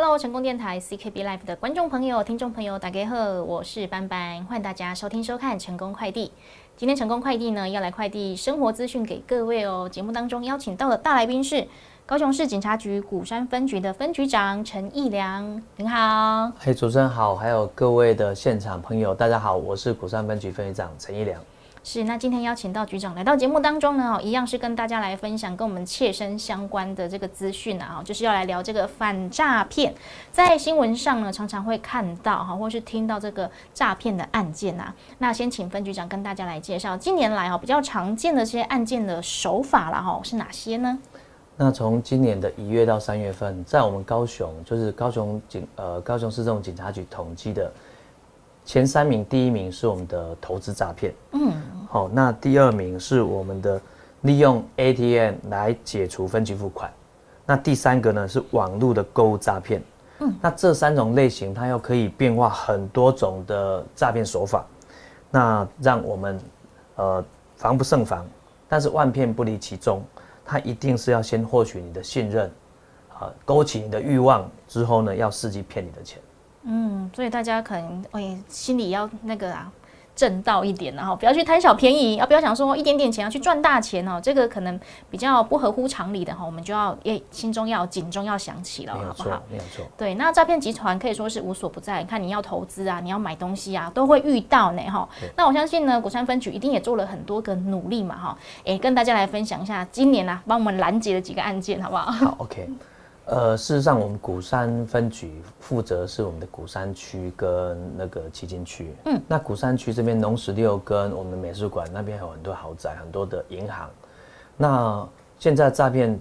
Hello，成功电台 CKB Life 的观众朋友、听众朋友，大家好，我是班班，欢迎大家收听收看成功快递。今天成功快递呢要来快递生活资讯给各位哦。节目当中邀请到的大来宾是高雄市警察局鼓山分局的分局长陈义良，您好。嘿，主持人好，还有各位的现场朋友，大家好，我是鼓山分局分局长陈义良。是，那今天邀请到局长来到节目当中呢，一样是跟大家来分享跟我们切身相关的这个资讯啊，就是要来聊这个反诈骗。在新闻上呢，常常会看到哈，或是听到这个诈骗的案件啊。那先请分局长跟大家来介绍，近年来哈比较常见的这些案件的手法了哈，是哪些呢？那从今年的一月到三月份，在我们高雄，就是高雄警呃高雄市政府警察局统计的。前三名，第一名是我们的投资诈骗，嗯，好，那第二名是我们的利用 ATM 来解除分期付款，那第三个呢是网络的购物诈骗，嗯，那这三种类型它又可以变化很多种的诈骗手法，那让我们呃防不胜防，但是万骗不离其宗，它一定是要先获取你的信任，啊，勾起你的欲望之后呢，要伺机骗你的钱。嗯，所以大家可能哎，心里要那个啊，正道一点，然后不要去贪小便宜，啊，不要想说一点点钱要去赚大钱哦，这个可能比较不合乎常理的哈，我们就要诶心中要警钟要响起了，好不好？没有错。对，那诈骗集团可以说是无所不在，看你要投资啊，你要买东西啊，都会遇到呢哈。那我相信呢，古山分局一定也做了很多个努力嘛哈，诶，跟大家来分享一下今年啊，帮我们拦截了几个案件，好不好？好，OK。呃，事实上，我们鼓山分局负责是我们的鼓山区跟那个旗津区。嗯，那鼓山区这边农十六跟我们美术馆那边有很多豪宅，很多的银行。那现在诈骗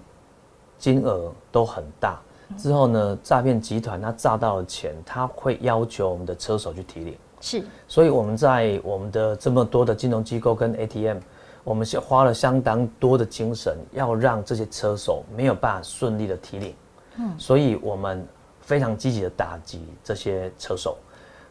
金额都很大，之后呢，诈骗集团他诈到了钱，他会要求我们的车手去提领。是，所以我们在我们的这么多的金融机构跟 ATM，我们是花了相当多的精神，要让这些车手没有办法顺利的提领。所以，我们非常积极的打击这些车手。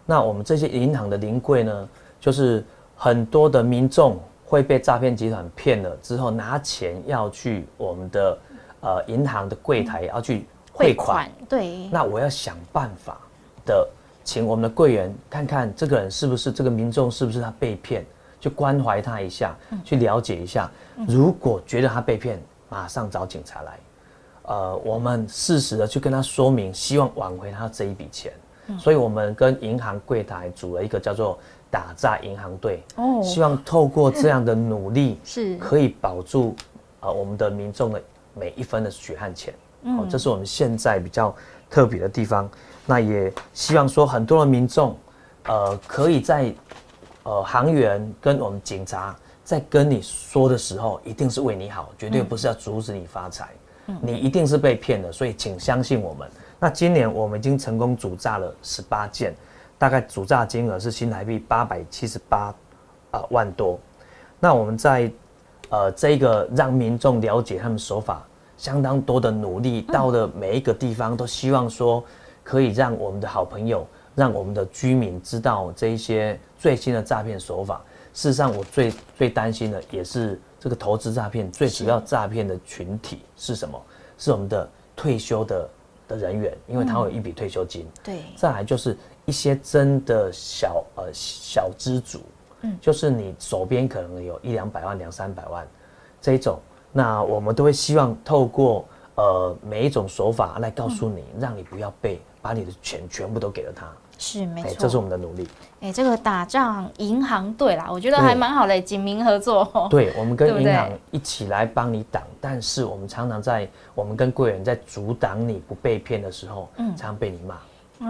那我们这些银行的临柜呢，就是很多的民众会被诈骗集团骗了之后，拿钱要去我们的呃银行的柜台要去汇款。对。那我要想办法的，请我们的柜员看看这个人是不是这个民众是不是他被骗，去关怀他一下，去了解一下。如果觉得他被骗，马上找警察来。呃，我们适时的去跟他说明，希望挽回他这一笔钱，所以我们跟银行柜台组了一个叫做“打诈银行队”，哦，希望透过这样的努力，是。可以保住呃我们的民众的每一分的血汗钱，哦，这是我们现在比较特别的地方。那也希望说很多的民众，呃，可以在呃行员跟我们警察在跟你说的时候，一定是为你好，绝对不是要阻止你发财。你一定是被骗的，所以请相信我们。那今年我们已经成功主诈了十八件，大概主诈金额是新台币八百七十八啊万多。那我们在呃这个让民众了解他们手法，相当多的努力，到了每一个地方都希望说可以让我们的好朋友，让我们的居民知道这一些最新的诈骗手法。事实上，我最最担心的也是。这个投资诈骗最主要诈骗的群体是什么？是我们的退休的的人员，因为他有一笔退休金。对。再来就是一些真的小呃小资主，嗯，就是你手边可能有一两百万、两三百万这一种，那我们都会希望透过呃每一种手法来告诉你，让你不要被把你的钱全部都给了他。是没错，这是我们的努力。哎，这个打仗银行队啦，我觉得还蛮好的，警民合作。对，我们跟银行一起来帮你挡，但是我们常常在我们跟贵人在阻挡你不被骗的时候，嗯，常常被你骂。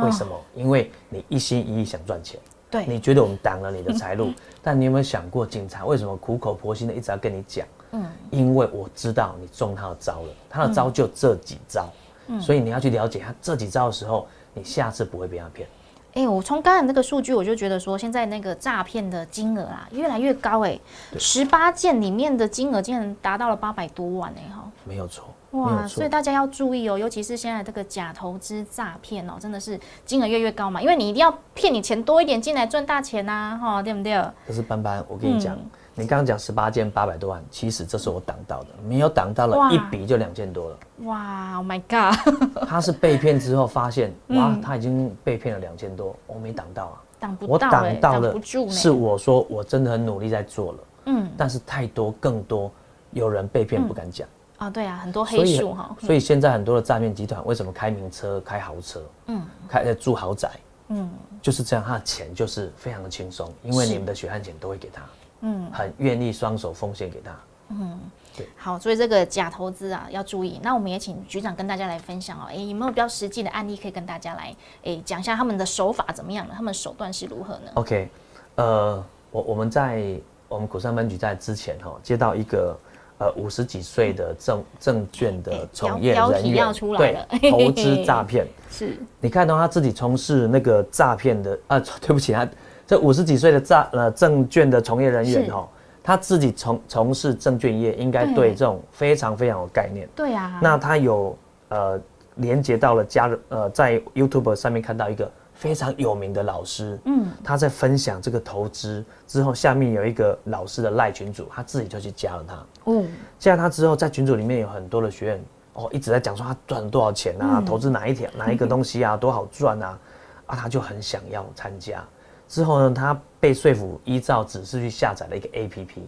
为什么？因为你一心一意想赚钱。对，你觉得我们挡了你的财路，但你有没有想过，警察为什么苦口婆心的一直要跟你讲？嗯，因为我知道你中他的招了，他的招就这几招，嗯所以你要去了解他这几招的时候，你下次不会被他骗。哎，我从刚才那个数据，我就觉得说，现在那个诈骗的金额啊，越来越高哎，十八件里面的金额竟然达到了八百多万哎哈，没有错，哇，所以大家要注意哦，尤其是现在这个假投资诈骗哦，真的是金额越越高嘛，因为你一定要骗你钱多一点进来赚大钱呐哈，对不对？可是班班，我跟你讲，你刚刚讲十八件八百多万，其实这是我挡到的，没有挡到了一笔就两千多了。哇，Oh my God，他是被骗之后发现，哇嗯，他已经被骗了两千多，我没挡到啊，挡不我到我，挡到了是我说我真的很努力在做了，嗯，但是太多更多有人被骗不敢讲，啊，对啊，很多黑数哈，所以现在很多的诈骗集团为什么开名车、开豪车，嗯。开呃住豪宅，嗯。就是这样，他的钱就是非常的轻松，因为你们的血汗钱都会给他，嗯，很愿意双手奉献给他。嗯，对。好，所以这个假投资啊要注意。那我们也请局长跟大家来分享哦，哎，有没有比较实际的案例可以跟大家来哎讲一下他们的手法怎么样呢？他们手段是如何呢？OK，呃，我我们在我们股商分局在之前哈、接到一个呃五十几岁的证证券的从业人员。要出了。投资诈骗，是。你看到他自己从事那个诈骗的啊，对不起，他这五十几岁的诈呃证券的从业人员是哈、他自己从从事证券业，应该对对这种非常非常有概念。对啊，那他有呃连接到了家人呃在 YouTube 上面看到一个非常有名的老师，嗯他在分享这个投资之后，下面有一个老师的赖群主，他自己就去加了他。嗯加了他之后，在群组里面有很多的学员哦，一直在讲说他赚了多少钱啊，嗯投资哪一条哪一个 东西啊，多好赚啊，啊，他就很想要参加。之后呢，他被说服依照指示去下载了一个 APP，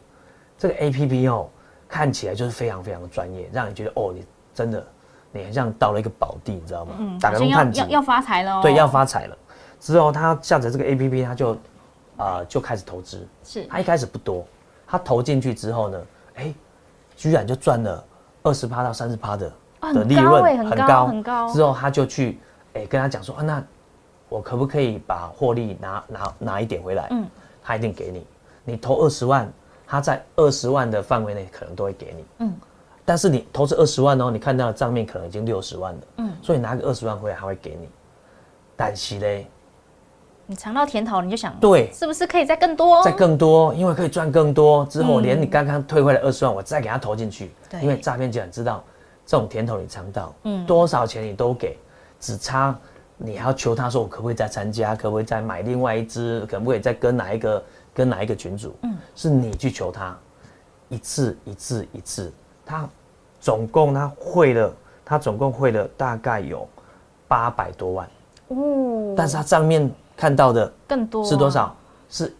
这个 APP 哦，看起来就是非常非常的专业，让你觉得哦，你真的你很像到了一个宝地，你知道吗？嗯，打个探井要要发财了哦，对，要发财了。之后他下载这个 A P P，他就啊、呃就开始投资。是他一开始不多，他投进去之后呢，哎，居然就赚了二十趴到三十趴的啊的利很高很高很高之后他就去哎跟他讲说啊，那我可不可以把获利拿拿拿一点回来？嗯，他一定给你。你投二十万，他在二十万的范围内可能都会给你。嗯，但是你投资二十万哦，你看到的账面可能已经六十万了。嗯，所以拿个二十万回来，他会给你。但是嘞，你尝到甜头，你就想对，是不是可以再更多？再更多，因为可以赚更多。之后嗯连你刚刚退回来二十万，我再给他投进去。对因为诈骗集团知道这种甜头你尝到，嗯多少钱你都给，只差你还要求他说我可不可以再参加，可不可以再买另外一支，可不可以再跟哪一个跟哪一个群主？嗯。是你去求他，一次一次一次，他总共他汇了，他总共汇了大概有八百多万，哦，但是他账面看到的更多是多少？是，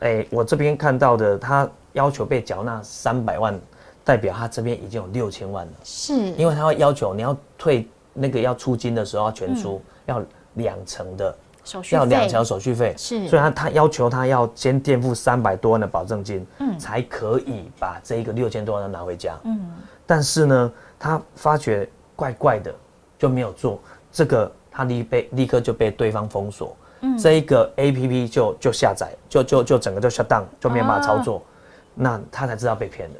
哎、我这边看到的，他要求被缴纳三百万，代表他这边已经有六千万了，是。因为他会要求你要退那个要出金的时候要全出，要两成的，手续费。要两成手续费，是。所以他他要求他要先垫付三百多万的保证金，嗯。才可以把这一个六千多万拿回家。嗯。但是呢，他发觉怪怪的，就没有做。这个，他立被立刻就被对方封锁，嗯。这一个 A P P 就就下载，就就就整个就 shut down，就没有办法操啊作，那他才知道被骗了。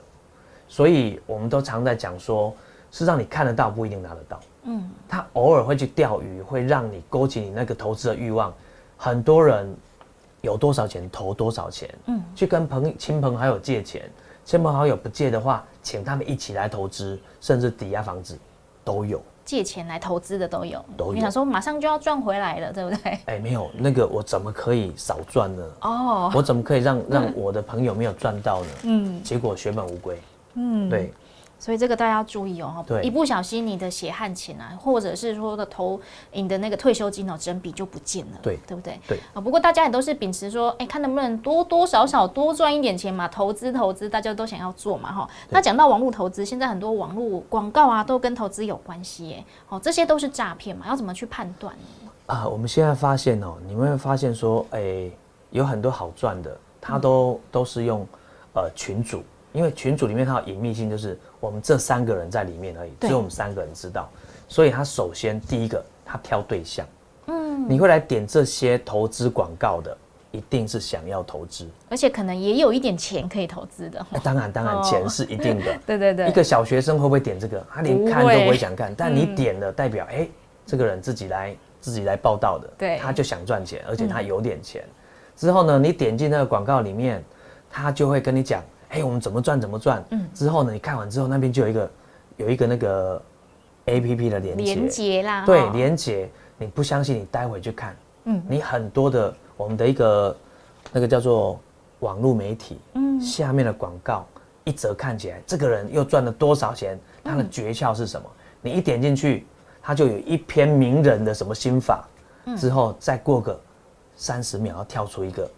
所以我们都常在讲说，是让你看得到不一定拿得到，嗯他偶尔会去钓鱼，会让你勾起你那个投资的欲望。很多人有多少钱投多少钱，嗯去跟朋亲朋好友借钱，亲朋好友不借的话，请他们一起来投资，甚至抵押房子都有。借钱来投资的都有，都有你想说马上就要赚回来了，对不对？哎，没有那个我怎么可以少赚呢？哦，我怎么可以让让我的朋友没有赚到呢？嗯结果血本无归。嗯，对，所以这个大家要注意哦，对一不小心你的血汗钱啊，或者是说的投你的那个退休金哦，整笔就不见了，对对不对？对啊，不过大家也都是秉持说，哎，看能不能多多少少多赚一点钱嘛，投资投资，大家都想要做嘛，哈。那讲到网络投资，现在很多网络广告啊，都跟投资有关系，耶，哦，这些都是诈骗嘛，要怎么去判断呢？啊，我们现在发现哦，你们会发现说，哎，有很多好赚的，它都、都是用呃群组，因为群组里面它有隐秘性，就是我们这三个人在里面而已，只有我们三个人知道，所以他首先第一个他挑对象，嗯，你会来点这些投资广告的，一定是想要投资，而且可能也有一点钱可以投资的，哎当然当然哦。钱是一定的，对对对，一个小学生会不会点这个？他连看都不会想看，但你嗯点了，代表哎、这个人自己来自己来报道的，对。他就想赚钱，而且他有点钱。之后呢，你点进那个广告里面，他就会跟你讲，哎、我们怎么赚怎么赚。嗯。之后呢，你看完之后，那边就有一个有一个那个 A P P 的连接，连接啦，对哈。连接，你不相信，你待会去看，嗯。你很多的我们的一个那个叫做网络媒体，嗯，下面的广告一则看起来，这个人又赚了多少钱？他的诀窍是什么？你一点进去，他就有一篇名人的什么心法，之后再过个三十秒，跳出一个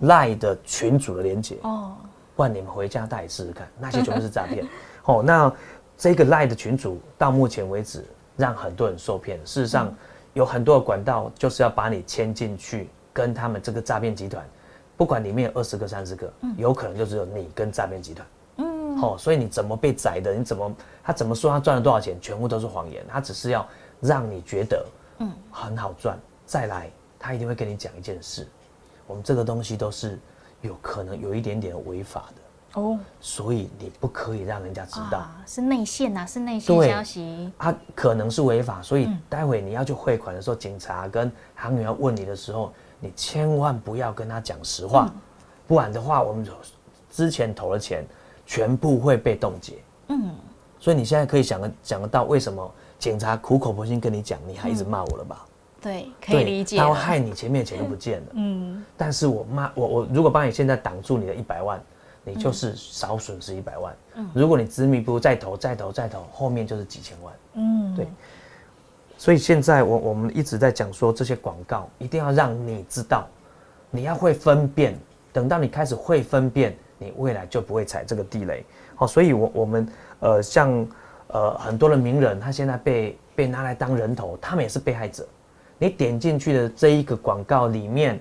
赖的群主的连接。哦，不然你们回家带试试看，那些全部是诈骗。哦，那这个赖的群主到目前为止让很多人受骗。事实上，有很多的管道就是要把你牵进去，跟他们这个诈骗集团，不管里面有二十个、三十个，有可能就只有你跟诈骗集团。嗯，哦，所以你怎么被宰的？你怎么他怎么说他赚了多少钱？全部都是谎言。他只是要让你觉得嗯很好赚。再来，他一定会跟你讲一件事：我们这个东西都是有可能有一点点违法的哦，所以你不可以让人家知道。是内线呐，是内线消息。啊可能是违法，所以待会你要去汇款的时候，警察跟航员要问你的时候，你千万不要跟他讲实话，不然的话，我们之前投的钱。全部会被冻结。嗯，所以你现在可以想得想得到，为什么警察苦口婆心跟你讲，你还一直骂我了吧？对，可以理解。他会害你前面的钱都不见了。嗯，但是我妈我我如果帮你现在挡住你的一百万，你就是少损失一百万。嗯，如果你执迷不悟再投再投再投，后面就是几千万。嗯，对。所以现在我我们一直在讲说，这些广告一定要让你知道，你要会分辨。等到你开始会分辨。你未来就不会踩这个地雷，好，所以，我我们呃，像呃很多的名人，他现在被被拿来当人头，他们也是被害者。你点进去的这一个广告里面，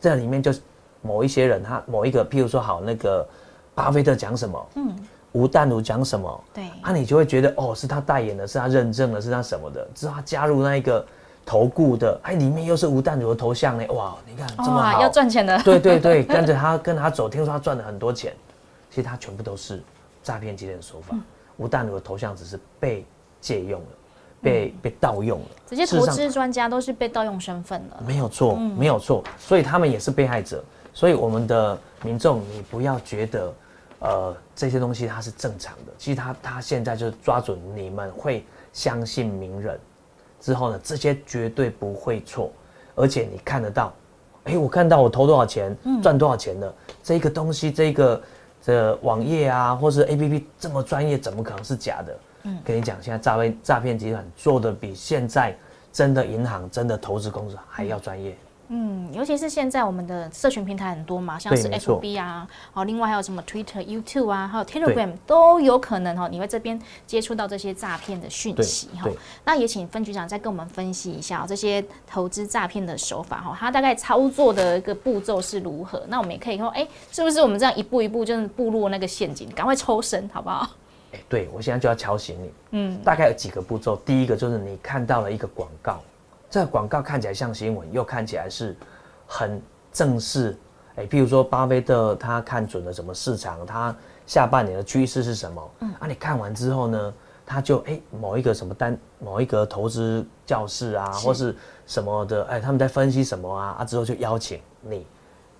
这里面就是某一些人，他某一个，譬如说好那个巴菲特讲什么，嗯，吴淡如讲什么，对，啊，你就会觉得哦，是他代言的，是他认证的，是他什么的，之后他加入那一个。投顾的，哎，里面又是吴淡如的头像呢，哇，你看这么好，要赚钱的，对对对，跟着他跟他走，听说他赚了很多钱，其实他全部都是诈骗集团的手法。吴淡如的头像只是被借用了，被被盗用了，这些投资专家都是被盗用身份了，没有错，没有错，所以他们也是被害者。所以我们的民众，你不要觉得，呃，这些东西它是正常的，其实他他现在就是抓准你们会相信名人。之后呢，这些绝对不会错，而且你看得到，哎，我看到我投多少钱，赚多少钱的这个东西，这个这网页啊，或是 A P P 这么专业，怎么可能是假的？嗯，跟你讲，现在诈骗诈骗集团做的比现在真的银行、真的投资公司还要专业。嗯，尤其是现在我们的社群平台很多嘛，像是 FB 啊，哦，另外还有什么 Twitter、YouTube 啊，还有 Telegram 都有可能哈，你会这边接触到这些诈骗的讯息哈。那也请分局长再跟我们分析一下这些投资诈骗的手法哈，它大概操作的一个步骤是如何？那我们也可以说，哎，是不是我们这样一步一步就是步入那个陷阱，赶快抽身好不好？哎，对我现在就要敲醒你，嗯，大概有几个步骤，第一个就是你看到了一个广告。这个广告看起来像新闻，又看起来是很正式。哎，譬如说巴菲特他看准了什么市场，他下半年的趋势是什么？嗯，啊，你看完之后呢，他就哎某一个什么单，某一个投资教室啊，或是什么的，哎，他们在分析什么啊？啊，之后就邀请你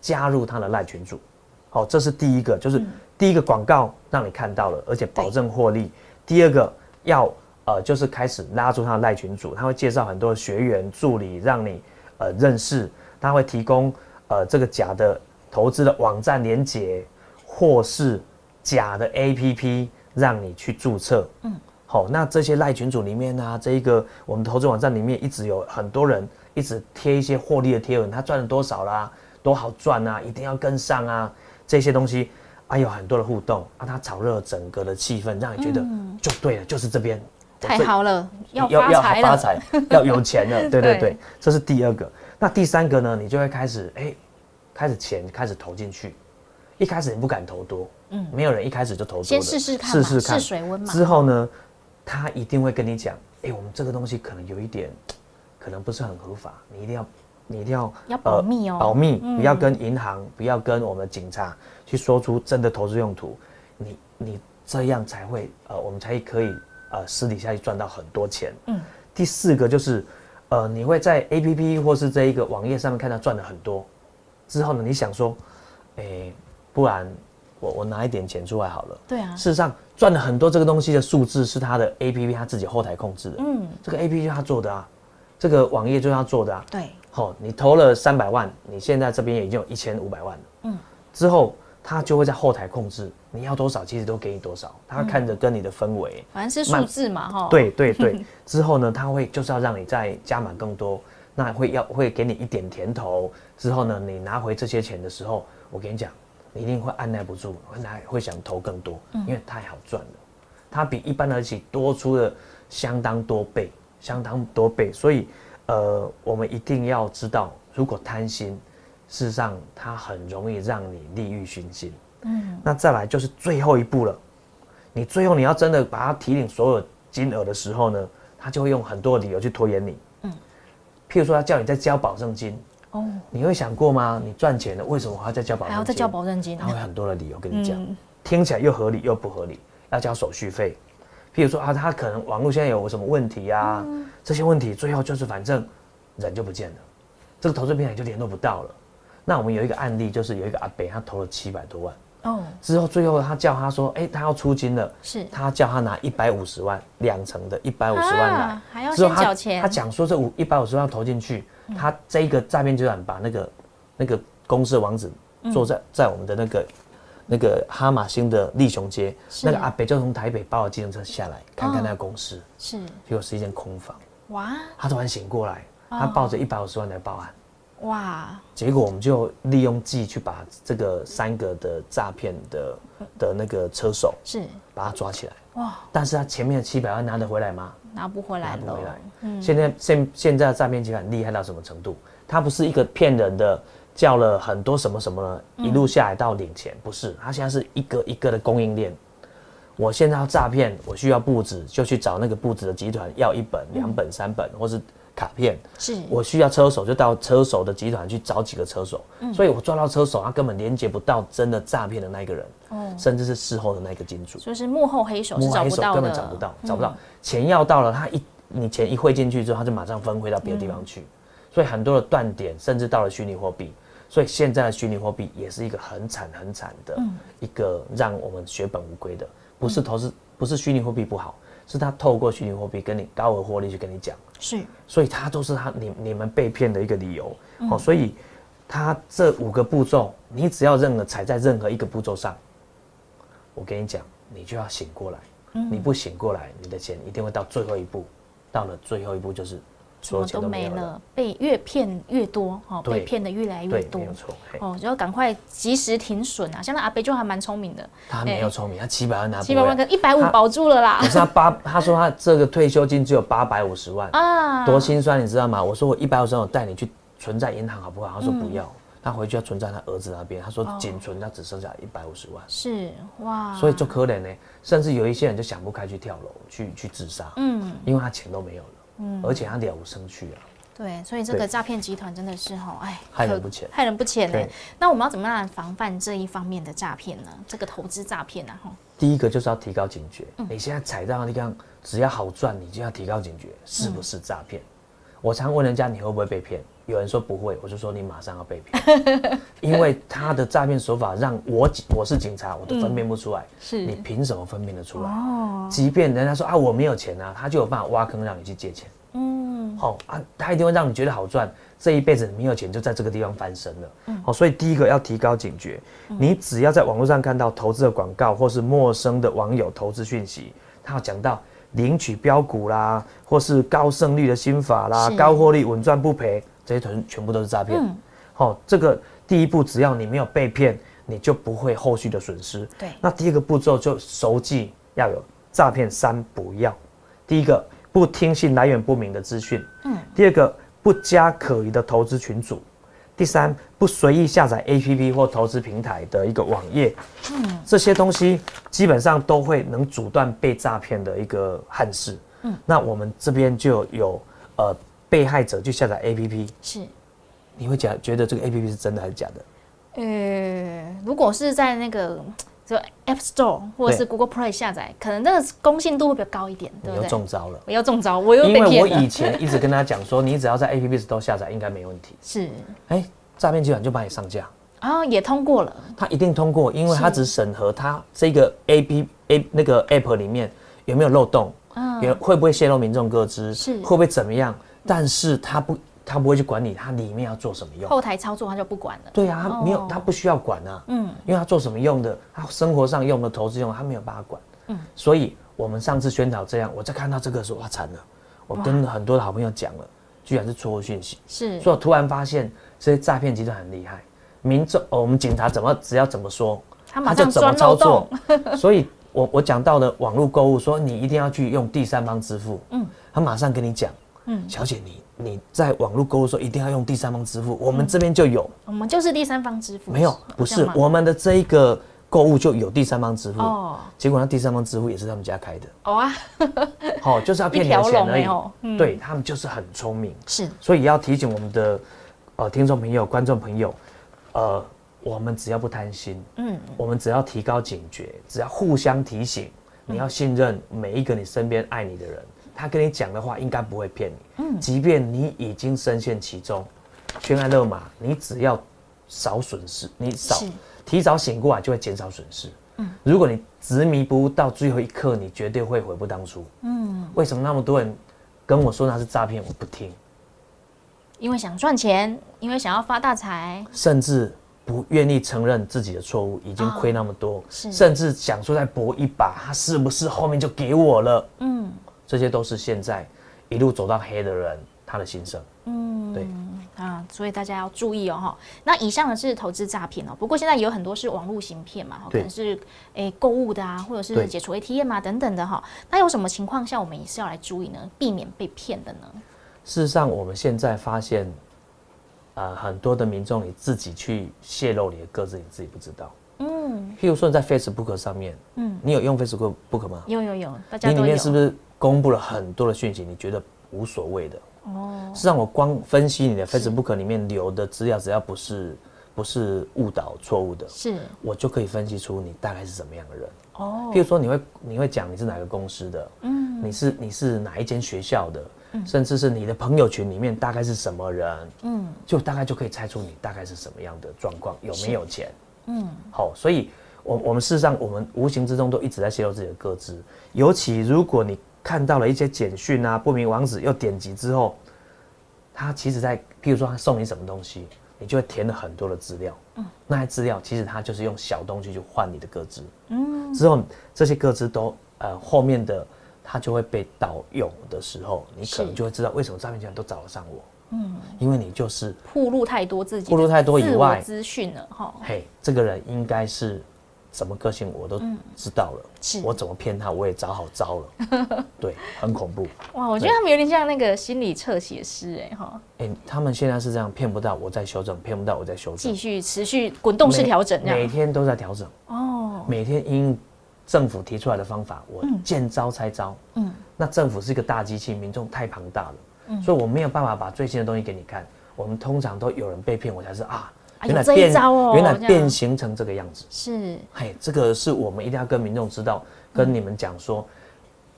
加入他的赖群组。好，这是第一个，就是第一个广告让你看到了，而且保证获利。第二个要。呃，就是开始拉住他的赖群主，他会介绍很多学员助理让你呃认识，他会提供呃这个假的投资的网站连接，或是假的 APP 让你去注册。嗯，好，那这些赖群主里面呢，这一个我们投资网站里面一直有很多人一直贴一些获利的贴文，他赚了多少啦，多好赚啊，一定要跟上啊，这些东西啊有很多的互动啊，它炒热整个的气氛，让你觉得就对了，就是这边。太好了，要要要发财，要有钱了，对对对，这是第二个。那第三个呢？你就会开始哎，开始钱开始投进去。一开始你不敢投多，嗯，没有人一开始就投多。先试试看，试试看试水温嘛。之后呢，他一定会跟你讲，哎，我们这个东西可能有一点，可能不是很合法，你一定要，你一定要要保密哦，保密，不要跟银行，不要跟我们警察去说出真的投资用途。你你这样才会呃，我们才可以。呃，私底下去赚到很多钱。嗯，第四个就是，呃，你会在 A P P 或是这一个网页上面看到赚了很多，之后呢，你想说，哎，不然我我拿一点钱出来好了。对啊。事实上，赚了很多这个东西的数字是他的 A P P 他自己后台控制的。嗯。这个 A P P 他做的啊，这个网页就是他做的啊。对。好，你投了三百万，你现在这边已经有一千五百万了。嗯。之后他就会在后台控制你要多少，其实都给你多少，他看着跟你的氛围，反正是数字嘛，哈。对对对，之后呢，他会就是要让你再加满更多，那会要会给你一点甜头。之后呢，你拿回这些钱的时候，我跟你讲，你一定会按耐不住，会拿会想投更多，因为太好赚了，它比一般的企多出了相当多倍，相当多倍，所以呃，我们一定要知道，如果贪心，事实上它很容易让你利欲熏心。嗯，那再来就是最后一步了，你最后你要真的把它提领所有金额的时候呢，他就会用很多理由去拖延你。嗯，譬如说他叫你再交保证金。哦，你会想过吗？你赚钱了，为什么还要再交保证金？还要再交保证金？他会很多的理由跟你讲，听起来又合理又不合理，要交手续费。譬如说啊，他可能网络现在有什么问题啊，这些问题最后就是反正人就不见了，这个投资平台就联络不到了。那我们有一个案例，就是有一个阿北，他投了七百多万。哦，之后最后他叫他说，哎，他要出金了，是他叫他拿一百五十万两成的一百五十万来，还要先缴钱。他讲说这五一百五十万投进去，他这一个诈骗集团把那个那个公司的网址做在在我们的那个那个哈马星的立雄街，那个阿北就从台北包了计程车下来看看那个公司，是结果是一间空房，哇，他突然醒过来，他抱着一百五十万来报案。哇！结果我们就利用计去把这个三个的诈骗的的那个车手是把他抓起来。哇！但是他前面的七百万拿得回来吗？拿不回来，拿不回来。嗯。现在现现在的诈骗集团厉害到什么程度？他不是一个骗人的，叫了很多什么什么，一路下来到领钱，不是。他现在是一个一个的供应链。我现在要诈骗，我需要布置，就去找那个布置的集团要一本、两本、三本，或是。卡片。是。我需要车手，就到车手的集团去找几个车手，所以我抓到车手，他根本连接不到真的诈骗的那个人，哦，甚至是事后的那个金主，就是幕后黑手，幕后黑手根本找不到，找不到。钱要到了，他一你钱一汇进去之后，他就马上分汇到别的地方去，所以很多的断点，甚至到了虚拟货币，所以现在的虚拟货币也是一个很惨很惨的一个让我们血本无归的，不是投资，不是虚拟货币不好。是他透过虚拟货币跟你高额获利去跟你讲，是，所以他都是他你你们被骗的一个理由。哦，所以他这五个步骤，你只要任何踩在任何一个步骤上，我跟你讲，你就要醒过来，你不醒过来，你的钱一定会到最后一步，到了最后一步就是。什么都没了，被越骗越多，哈，被骗的越来越多，没有错，哦，就要赶快及时停损啊！像那阿北就还蛮聪明的，他没有聪明，他七百万拿七百万跟一百五保住了啦。可是他八，他说他这个退休金只有八百五十万啊，多心酸，你知道吗？我说我一百五十万，我带你去存在银行好不好？他说不要，他回去要存在他儿子那边。他说仅存，他只剩下一百五十万，是哇，所以就可怜呢。甚至有一些人就想不开去跳楼，去去自杀，嗯，因为他钱都没有了。嗯，而且他了无生趣啊。对，所以这个诈骗集团真的是吼，哎，害人不浅，害人不浅呢。那我们要怎么样防范这一方面的诈骗呢？这个投资诈骗呢？吼，第一个就是要提高警觉。你现在踩到的地方，只要好赚，你就要提高警觉，是不是诈骗？我常问人家你会不会被骗，有人说不会，我就说你马上要被骗，因为他的诈骗手法让我我是警察，我都分辨不出来。是你凭什么分辨得出来？哦，即便人家说啊我没有钱啊，他就有办法挖坑让你去借钱。嗯，好啊，他一定会让你觉得好赚，这一辈子没有钱就在这个地方翻身了。嗯，好，所以第一个要提高警觉，你只要在网络上看到投资的广告，或是陌生的网友投资讯息，他要讲到领取标股啦，或是高胜率的心法啦，高获利稳赚不赔，这些全全部都是诈骗。好，这个第一步，只要你没有被骗，你就不会后续的损失。对，那第二个步骤就熟记要有诈骗三不要，第一个。不听信来源不明的资讯。嗯。第二个，不加可疑的投资群组。第三，不随意下载 APP 或投资平台的一个网页。嗯。这些东西基本上都会能阻断被诈骗的一个憾事。嗯。那我们这边就有呃被害者去下载 APP。是。你会讲觉得这个 APP 是真的还是假的？呃，如果是在那个。就 App Store 或者是 Google Play 下载，可能这个公信度会比较高一点，对不对？又中招了，我又中招，我又因为我以前一直跟他讲说，你只要在 App Store 下载，应该没问题。是，哎，诈骗集团就把你上架，啊，也通过了。他一定通过，因为他只审核他这个 A P A 那个 App 里面有没有漏洞，嗯，有会不会泄露民众各资，是会不会怎么样？但是他不。他不会去管你，他里面要做什么用。后台操作他就不管了。对啊，他没有，哦他不需要管啊。嗯因为他做什么用的，他生活上用的、投资用的，他没有办法管。嗯，所以我们上次宣导这样，我在看到这个时候，哇，惨了！我跟很多的好朋友讲了，居然是错误讯息，是所以我突然发现这些诈骗集团很厉害。民众，哦，我们警察怎么只要怎么说，他就怎么操作。。所以我我讲到的网络购物，说你一定要去用第三方支付。嗯，他马上跟你讲，嗯，小姐你你在网络购物的时候一定要用第三方支付，我们这边就有。我们就是第三方支付。没有，不是我们的这一个购物就有第三方支付，哦。结果那第三方支付也是他们家开的，哦啊，好、就是要骗你的钱而已。对他们就是很聪明，是。所以要提醒我们的呃听众朋友、观众朋友，呃，我们只要不贪心，嗯，我们只要提高警觉，只要互相提醒，你要信任每一个你身边爱你的人，他跟你讲的话应该不会骗你。嗯，即便你已经深陷其中，悬崖勒马，你只要少损失，你少提早醒过来，就会减少损失。嗯，如果你执迷不悟到最后一刻，你绝对会悔不当初。嗯，为什么那么多人跟我说那是诈骗，我不听，因为想赚钱，因为想要发大财，甚至不愿意承认自己的错误，已经亏那么多，是。甚至想说再搏一把，他是不是后面就给我了？嗯这些都是现在一路走到黑的人他的心声。嗯，对啊，所以大家要注意哦哈。那以上的是投资诈骗哦，不过现在也有很多是网络行骗嘛，哈可能是诶购物的啊，或者是解除 ATM 啊等等的哈。那有什么情况下我们也是要来注意呢？避免被骗的呢？事实上，我们现在发现，呃，很多的民众你自己去泄露你的个资，你自己不知道。嗯譬如说你在 Facebook 上面，嗯，你有用 Facebook 吗？有有有，大家你里。面是不是公布了很多的讯息？你觉得无所谓的？哦，事实上，我光分析你的 Facebook 里面留的资料，只要不是不是误导错误的，是我就可以分析出你大概是什么样的人。哦譬，如说，你会你会讲你是哪个公司的，嗯你是你是哪一间学校的，甚至是你的朋友群里面大概是什么人，嗯就大概就可以猜出你大概是什么样的状况，有没有钱。嗯，好，所以我我们事实上我们无形之中都一直在泄露自己的个资，尤其如果你看到了一些简讯啊、不明网址，又点击之后，他其实在譬如说他送你什么东西，你就会填了很多的资料，嗯，那些资料其实他就是用小东西去换你的个资，嗯，之后这些个资都呃后面的他就会被盗用的时候，你可能就会知道为什么诈骗集团都找得上我，嗯，因为你就是铺路太多自己暴露太多以外，资讯了哈。嘿，这个人应该是什么个性，我都知道了。我怎么骗他，我也找好招了。对，很恐怖。哇，我觉得他们有点像那个心理侧写师哎哈，哎、他们现在是这样，骗不到我再修正，骗不到我再修正继，续持续滚动式每调整。每天都在调整，哦，每天因政府提出来的方法，我见招拆招。嗯，那政府是一个大机器，民众太庞大了，嗯所以我没有办法把最新的东西给你看。我们通常都有人被骗，我才是啊，啊有这一招哦原来变形成这个样子。是嘿，这个是我们一定要跟民众知道，跟你们讲说，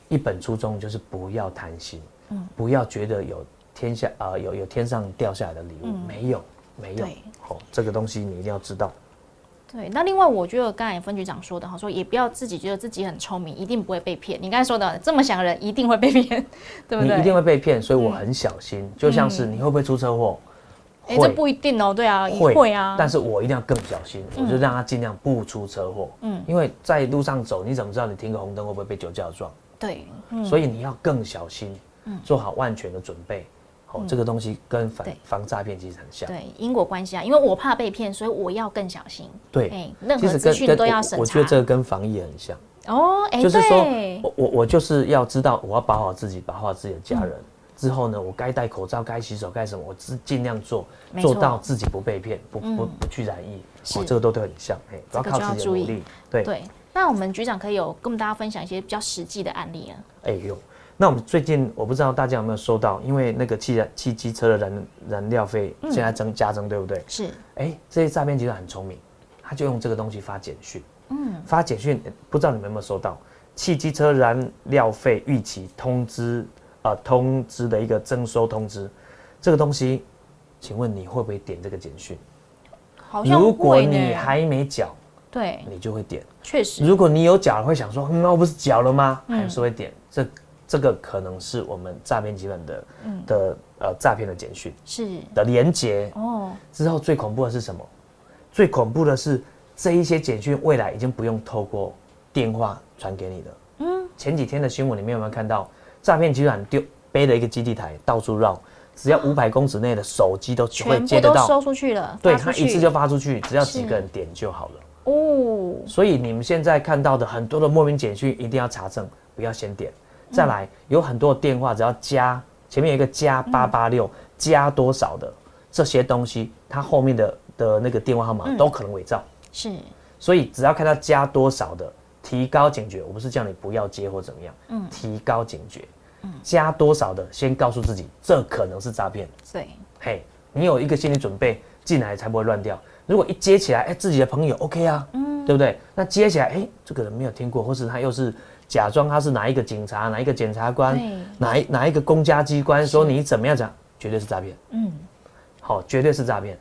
一本初衷就是不要贪心，嗯，不要觉得有天下啊、呃有有天上掉下来的礼物，没有没有对，好、这个东西你一定要知道。对。那另外，我觉得刚才分局长说的哈，说也不要自己觉得自己很聪明，一定不会被骗。你刚才说的这么想的人一定会被骗，对不对？你一定会被骗，所以我很小心。就像是你会不会出车祸？哎，这不一定哦，对啊，会会啊，但是我一定要更小心，我就让他尽量不出车祸。嗯嗯，因为在路上走，你怎么知道你停个红灯会不会被酒驾撞？对，嗯所以你要更小心，做好万全的准备。哦，这个东西跟防防诈骗其实很像。对因果关系啊，因为我怕被骗，所以我要更小心。对哎，任其何资讯实跟跟都要审查。我我觉得这个跟防疫很像，哦，哎，就是说我我我就是要知道我要保好自己，保好自己的家人。嗯之后呢，我该戴口罩、该洗手、该什么，我尽尽量做，做到自己不被骗，不不嗯不去染疫。是哦，这个都都很像，哎，主要靠自己的努力。对，对。那我们局长可以有跟大家分享一些比较实际的案例啊。哎呦，那我们最近我不知道大家有没有收到，因为那个汽燃汽机车的燃燃料费嗯现在增加增，对不对？是，哎，这些诈骗集团很聪明，他就用这个东西发简讯，嗯，发简讯，不知道你们有没有收到？汽机车燃料费预期通知，呃，通知的一个征收通知，这个东西，请问你会不会点这个简讯？好像如果你还没缴，对，你就会点；确实，如果你有缴，会想说，嗯，那我不是缴了吗？嗯还是会点。这这个可能是我们诈骗集团的、的呃诈骗的简讯是的连接。哦，之后最恐怖的是什么？最恐怖的是这一些简讯未来已经不用透过电话传给你了。嗯，前几天的新闻里面有没有看到诈骗集团丢背了一个基地台到处绕，只要五百公尺内的手机都会接得到，都收出去了，对他一次就发出去，只要几个人点就好了。哦，所以你们现在看到的很多的莫名简讯，一定要查证，不要先点。再来，有很多的电话，只要加前面有一个加八八六，加多少的这些东西，它后面的的那个电话号码都可能伪造。是。所以只要看到加多少的，提高警觉。我不是叫你不要接或怎么样，嗯，提高警觉。加多少的，先告诉自己，这可能是诈骗。对，嘿，你有一个心理准备，进来才不会乱掉。如果一接起来，哎、自己的朋友 OK 啊，嗯，对不对？那接起来，哎、这个人没有听过，或是他又是假装他是哪一个警察、哪一个检察官、哪一哪一个公家机关，说你怎么样讲，绝对是诈骗。嗯，好，绝对是诈骗。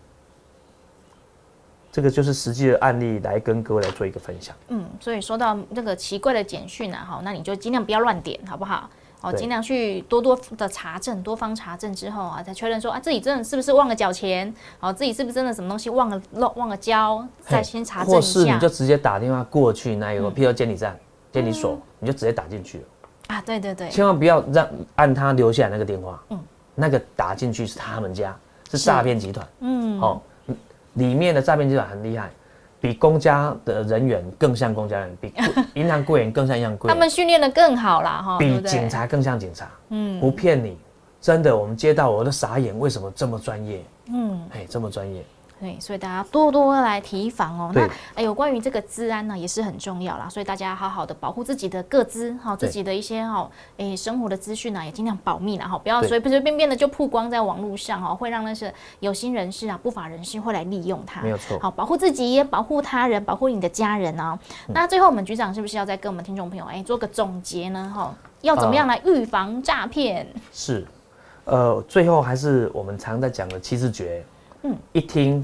这个就是实际的案例来跟各位来做一个分享。嗯，所以说到这个奇怪的简讯啊，好，那你就尽量不要乱点，好不好？哦，对。尽量去多多的查证，多方查证之后啊，再确认说啊，自己真的是不是忘了缴钱，哦，自己是不是真的什么东西忘了漏忘了交，再先查证一下。或是你就直接打电话过去那一个，嗯。譬如监理站、监理所，你就直接打进去了。啊，对对对，千万不要让按他留下来那个电话，嗯。那个打进去是他们家，是诈骗集团。嗯，哦，里面的诈骗集团很厉害，比公家的人员更像公家人，比 银行柜员更像银行柜员，他们训练的更好啦，哈，比警察更像警察。嗯。不骗你，真的，我们接到我都傻眼，为什么这么专业？嗯，哎，这么专业，对，所以大家多多来提防哦。那哎，有关于这个治安呢，也是很重要啦，所以大家要好好的保护自己的各资，哈，自己的一些哈，哎，生活的资讯呢，也尽量保密啦，哈，不要对随随便便的就曝光在网络上哦，会让那些有心人士啊、不法人士会来利用它。没有错好，保护自己，也保护他人，保护你的家人哦。嗯那最后，我们局长是不是要再跟我们听众朋友哎做个总结呢？哈，要怎么样来预防诈骗？是，呃，最后还是我们常在讲的七字诀，一听，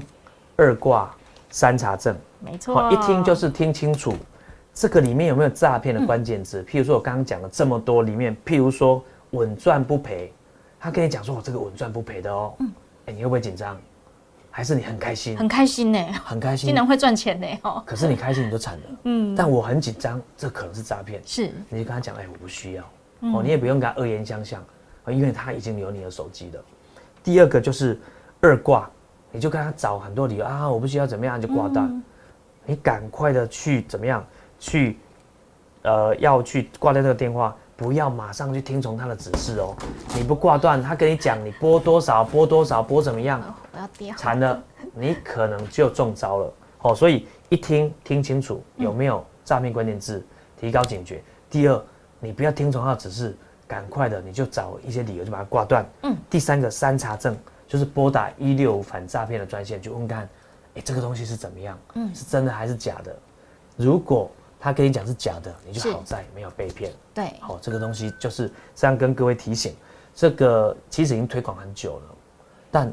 二挂，三查证。没错，一听就是听清楚，这个里面有没有诈骗的关键嗯。字？譬如说我刚刚讲了这么多，里面譬如说稳赚不赔，他跟你讲说我这个稳赚不赔的哦，嗯，哎，你会不会紧张？还是你很开心？很开心呢，很开心。竟，然会赚钱呢，哦，可是你开心你就惨了，嗯，但我很紧张，这可能是诈骗。是。你就跟他讲，哎，我不需要，嗯。哦，你也不用跟他恶言相向，啊，因为他已经有你的手机了。第二个就是二挂，你就跟他找很多理由啊，我不需要怎么样，就挂断。嗯你赶快的去怎么样去，呃，要去挂掉这个电话，不要马上去听从他的指示哦。你不挂断，他跟你讲你拨多少，拨多少，拨怎么样，哦我要跌好。惨了，你可能就中招了。哦，所以一听听清楚有没有诈骗关键字，提高警觉。第二，你不要听从他的指示，赶快的你就找一些理由就把它挂断。嗯。第三个三查证，就是拨打一六五反诈骗的专线就问看，哎，这个东西是怎么样？嗯是真的还是假的？如果他跟你讲是假的，你就好在没有被骗。对，好、这个东西就是这样跟各位提醒，这个其实已经推广很久了，但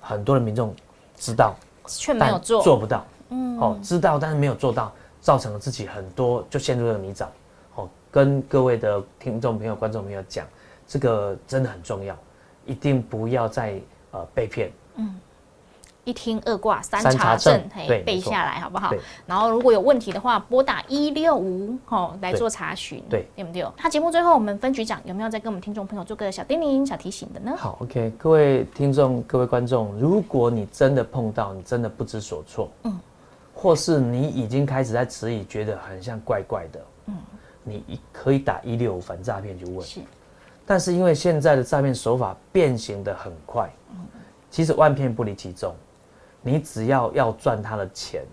很多的民众知道，但却没有做。做不到。嗯，哦，知道但是没有做到，造成了自己很多就陷入了泥沼。哦，跟各位的听众朋友、观众朋友讲，这个真的很重要，一定不要再呃被骗。一听二卦三三查查证证，嘿，背下来好不好？然后如果有问题的话，拨打一六五哦来做查询，对对不对？那节目最后，我们分局长有没有再跟我们听众朋友做个小叮咛、小提醒的呢？好，OK，各位听众、各位观众，如果你真的碰到，你真的不知所措，嗯，或是你已经开始在迟疑，觉得很像怪怪的，嗯，你一可以打一六五反诈骗去问，是，但是因为现在的诈骗手法变形的很快，其实万骗不离其宗，你只要要赚他的钱，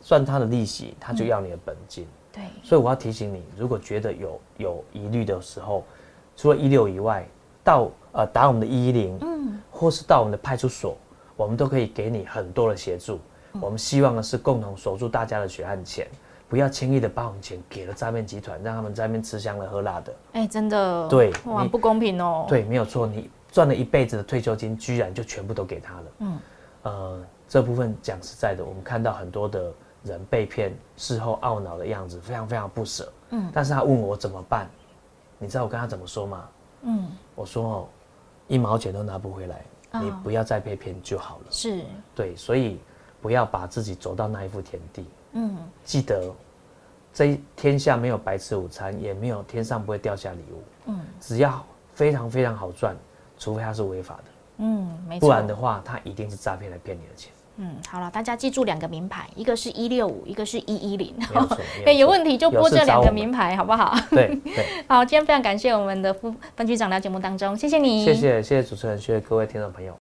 赚他的利息，他就要你的本金。对，所以我要提醒你，如果觉得有有疑虑的时候，除了一六以外，到呃打我们的一一零，嗯，或是到我们的派出所，我们都可以给你很多的协助。我们希望的是共同守住大家的血汗钱，不要轻易的把我们钱给了诈骗集团，让他们在那边吃香的喝辣的。哎，真的，对哇，不公平哦。，对，没有错，你赚了一辈子的退休金，居然就全部都给他了。嗯，呃，这部分讲实在的，我们看到很多的人被骗，事后懊恼的样子，非常非常不舍。嗯但是他问我怎么办，你知道我跟他怎么说吗？嗯，我说哦，一毛钱都拿不回来，哦你不要再被骗就好了。是，对，所以不要把自己走到那一副田地。嗯，记得，这一天下没有白吃午餐，也没有天上不会掉下礼物。嗯，只要非常非常好赚，除非它是违法的，嗯，没错。不然的话，它一定是诈骗来骗你的钱。嗯，好了，大家记住两个名牌，一个是一六五，一个是一一零。对，有问题就拨这两个名牌，好不好？对对，好，今天非常感谢我们的副分局长来节目当中，谢谢你，谢谢谢谢主持人，谢谢各位听众朋友。